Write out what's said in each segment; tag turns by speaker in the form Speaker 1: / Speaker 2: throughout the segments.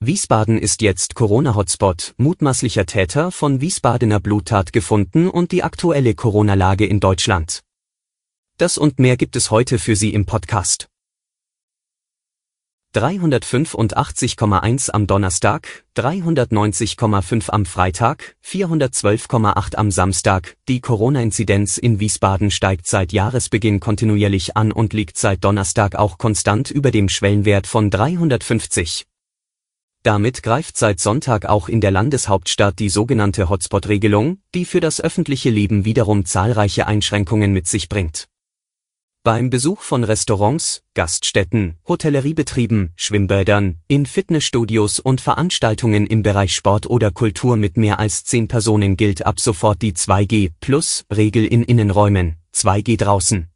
Speaker 1: Wiesbaden ist jetzt Corona-Hotspot, mutmaßlicher Täter von Wiesbadener Bluttat gefunden und die aktuelle Corona-Lage in Deutschland. Das und mehr gibt es heute für Sie im Podcast. 385,1 am Donnerstag, 390,5 am Freitag, 412,8 am Samstag. Die Corona-Inzidenz in Wiesbaden steigt seit Jahresbeginn kontinuierlich an und liegt seit Donnerstag auch konstant über dem Schwellenwert von 350. Damit greift seit Sonntag auch in der Landeshauptstadt die sogenannte Hotspot-Regelung, die für das öffentliche Leben wiederum zahlreiche Einschränkungen mit sich bringt. Beim Besuch von Restaurants, Gaststätten, Hotelleriebetrieben, Schwimmbädern, in Fitnessstudios und Veranstaltungen im Bereich Sport oder Kultur mit mehr als 10 Personen gilt ab sofort die 2G-Plus-Regel in Innenräumen, 2G draußen.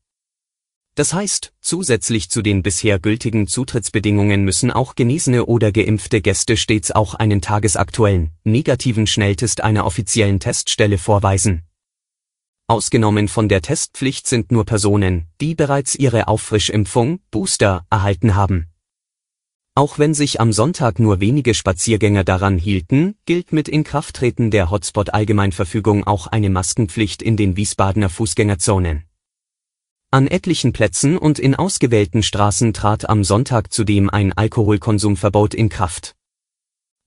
Speaker 1: Das heißt, zusätzlich zu den bisher gültigen Zutrittsbedingungen müssen auch genesene oder geimpfte Gäste stets auch einen tagesaktuellen, negativen Schnelltest einer offiziellen Teststelle vorweisen. Ausgenommen von der Testpflicht sind nur Personen, die bereits ihre Auffrischimpfung, Booster, erhalten haben. Auch wenn sich am Sonntag nur wenige Spaziergänger daran hielten, gilt mit Inkrafttreten der Hotspot-Allgemeinverfügung auch eine Maskenpflicht in den Wiesbadener Fußgängerzonen. An etlichen Plätzen und in ausgewählten Straßen trat am Sonntag zudem ein Alkoholkonsumverbot in Kraft.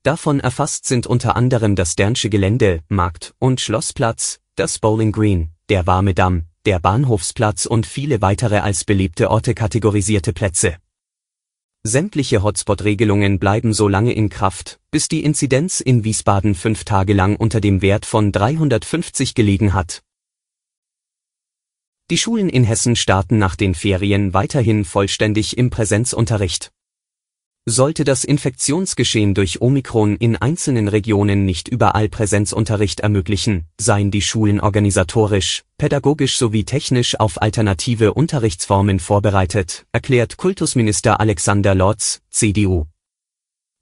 Speaker 1: Davon erfasst sind unter anderem das Dernsche Gelände, Markt- und Schlossplatz, das Bowling Green, der Warme Damm, der Bahnhofsplatz und viele weitere als beliebte Orte kategorisierte Plätze. Sämtliche Hotspot-Regelungen bleiben so lange in Kraft, bis die Inzidenz in Wiesbaden fünf Tage lang unter dem Wert von 350 gelegen hat. Die Schulen in Hessen starten nach den Ferien weiterhin vollständig im Präsenzunterricht. Sollte das Infektionsgeschehen durch Omikron in einzelnen Regionen nicht überall Präsenzunterricht ermöglichen, seien die Schulen organisatorisch, pädagogisch sowie technisch auf alternative Unterrichtsformen vorbereitet, erklärt Kultusminister Alexander Lorz, CDU.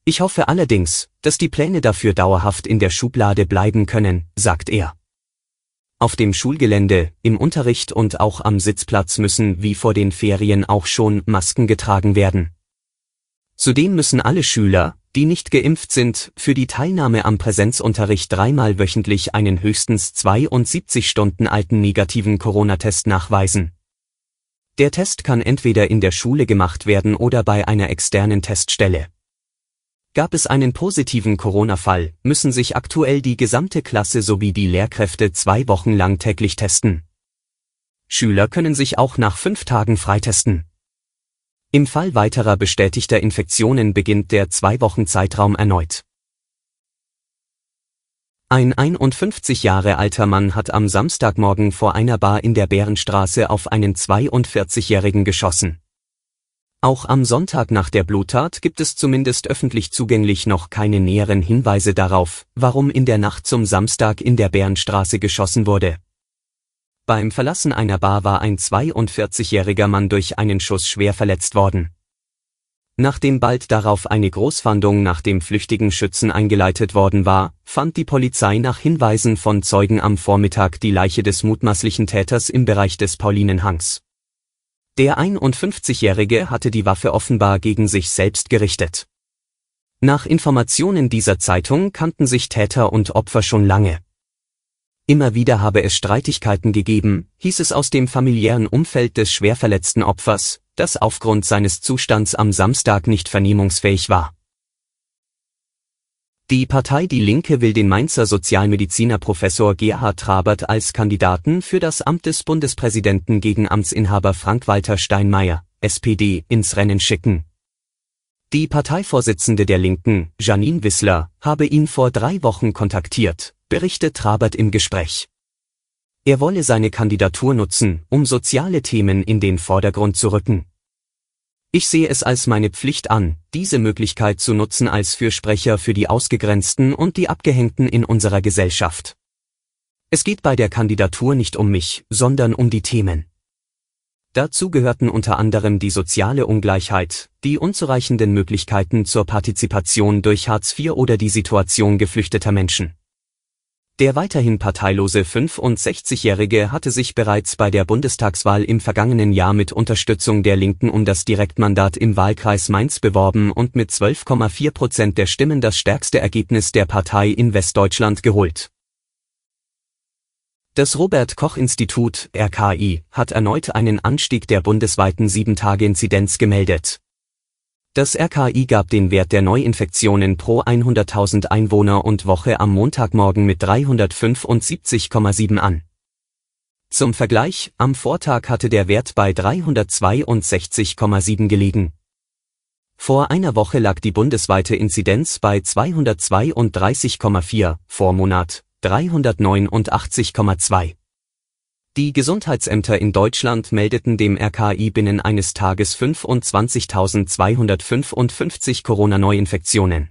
Speaker 1: Ich hoffe allerdings, dass die Pläne dafür dauerhaft in der Schublade bleiben können, sagt er. Auf dem Schulgelände, im Unterricht und auch am Sitzplatz müssen wie vor den Ferien auch schon Masken getragen werden. Zudem müssen alle Schüler, die nicht geimpft sind, für die Teilnahme am Präsenzunterricht dreimal wöchentlich einen höchstens 72 Stunden alten negativen Corona-Test nachweisen. Der Test kann entweder in der Schule gemacht werden oder bei einer externen Teststelle. Gab es einen positiven Corona-Fall, müssen sich aktuell die gesamte Klasse sowie die Lehrkräfte zwei Wochen lang täglich testen. Schüler können sich auch nach fünf Tagen freitesten. Im Fall weiterer bestätigter Infektionen beginnt der zwei Wochen Zeitraum erneut. Ein 51 Jahre alter Mann hat am Samstagmorgen vor einer Bar in der Bärenstraße auf einen 42-Jährigen geschossen. Auch am Sonntag nach der Bluttat gibt es zumindest öffentlich zugänglich noch keine näheren Hinweise darauf, warum in der Nacht zum Samstag in der Bärenstraße geschossen wurde. Beim Verlassen einer Bar war ein 42-jähriger Mann durch einen Schuss schwer verletzt worden. Nachdem bald darauf eine Großfahndung nach dem flüchtigen Schützen eingeleitet worden war, fand die Polizei nach Hinweisen von Zeugen am Vormittag die Leiche des mutmaßlichen Täters im Bereich des Paulinenhangs. Der 51-Jährige hatte die Waffe offenbar gegen sich selbst gerichtet. Nach Informationen dieser Zeitung kannten sich Täter und Opfer schon lange. Immer wieder habe es Streitigkeiten gegeben, hieß es aus dem familiären Umfeld des schwerverletzten Opfers, das aufgrund seines Zustands am Samstag nicht vernehmungsfähig war. Die Partei Die Linke will den Mainzer Sozialmediziner Professor Gerhard Trabert als Kandidaten für das Amt des Bundespräsidenten gegen Amtsinhaber Frank-Walter Steinmeier, SPD, ins Rennen schicken. Die Parteivorsitzende der Linken, Janine Wissler, habe ihn vor drei Wochen kontaktiert, berichtet Trabert im Gespräch. Er wolle seine Kandidatur nutzen, um soziale Themen in den Vordergrund zu rücken. Ich sehe es als meine Pflicht an, diese Möglichkeit zu nutzen als Fürsprecher für die Ausgegrenzten und die Abgehängten in unserer Gesellschaft. Es geht bei der Kandidatur nicht um mich, sondern um die Themen. Dazu gehörten unter anderem die soziale Ungleichheit, die unzureichenden Möglichkeiten zur Partizipation durch Hartz IV oder die Situation geflüchteter Menschen. Der weiterhin parteilose 65-Jährige hatte sich bereits bei der Bundestagswahl im vergangenen Jahr mit Unterstützung der Linken um das Direktmandat im Wahlkreis Mainz beworben und mit 12,4 Prozent der Stimmen das stärkste Ergebnis der Partei in Westdeutschland geholt das Robert Koch Institut RKI hat erneut einen Anstieg der bundesweiten 7-Tage-Inzidenz gemeldet. Das RKI gab den Wert der Neuinfektionen pro 100.000 Einwohner und Woche am Montagmorgen mit 375,7 an. Zum Vergleich, am Vortag hatte der Wert bei 362,7 gelegen. Vor einer Woche lag die bundesweite Inzidenz bei 232,4, Vormonat 389,2. Die Gesundheitsämter in Deutschland meldeten dem RKI binnen eines Tages 25.255 Corona-Neuinfektionen.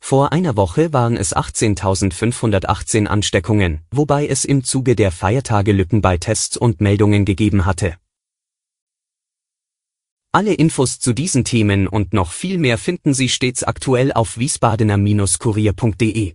Speaker 1: Vor einer Woche waren es 18.518 Ansteckungen, wobei es im Zuge der Feiertage Lücken bei Tests und Meldungen gegeben hatte. Alle Infos zu diesen Themen und noch viel mehr finden Sie stets aktuell auf wiesbadener-kurier.de.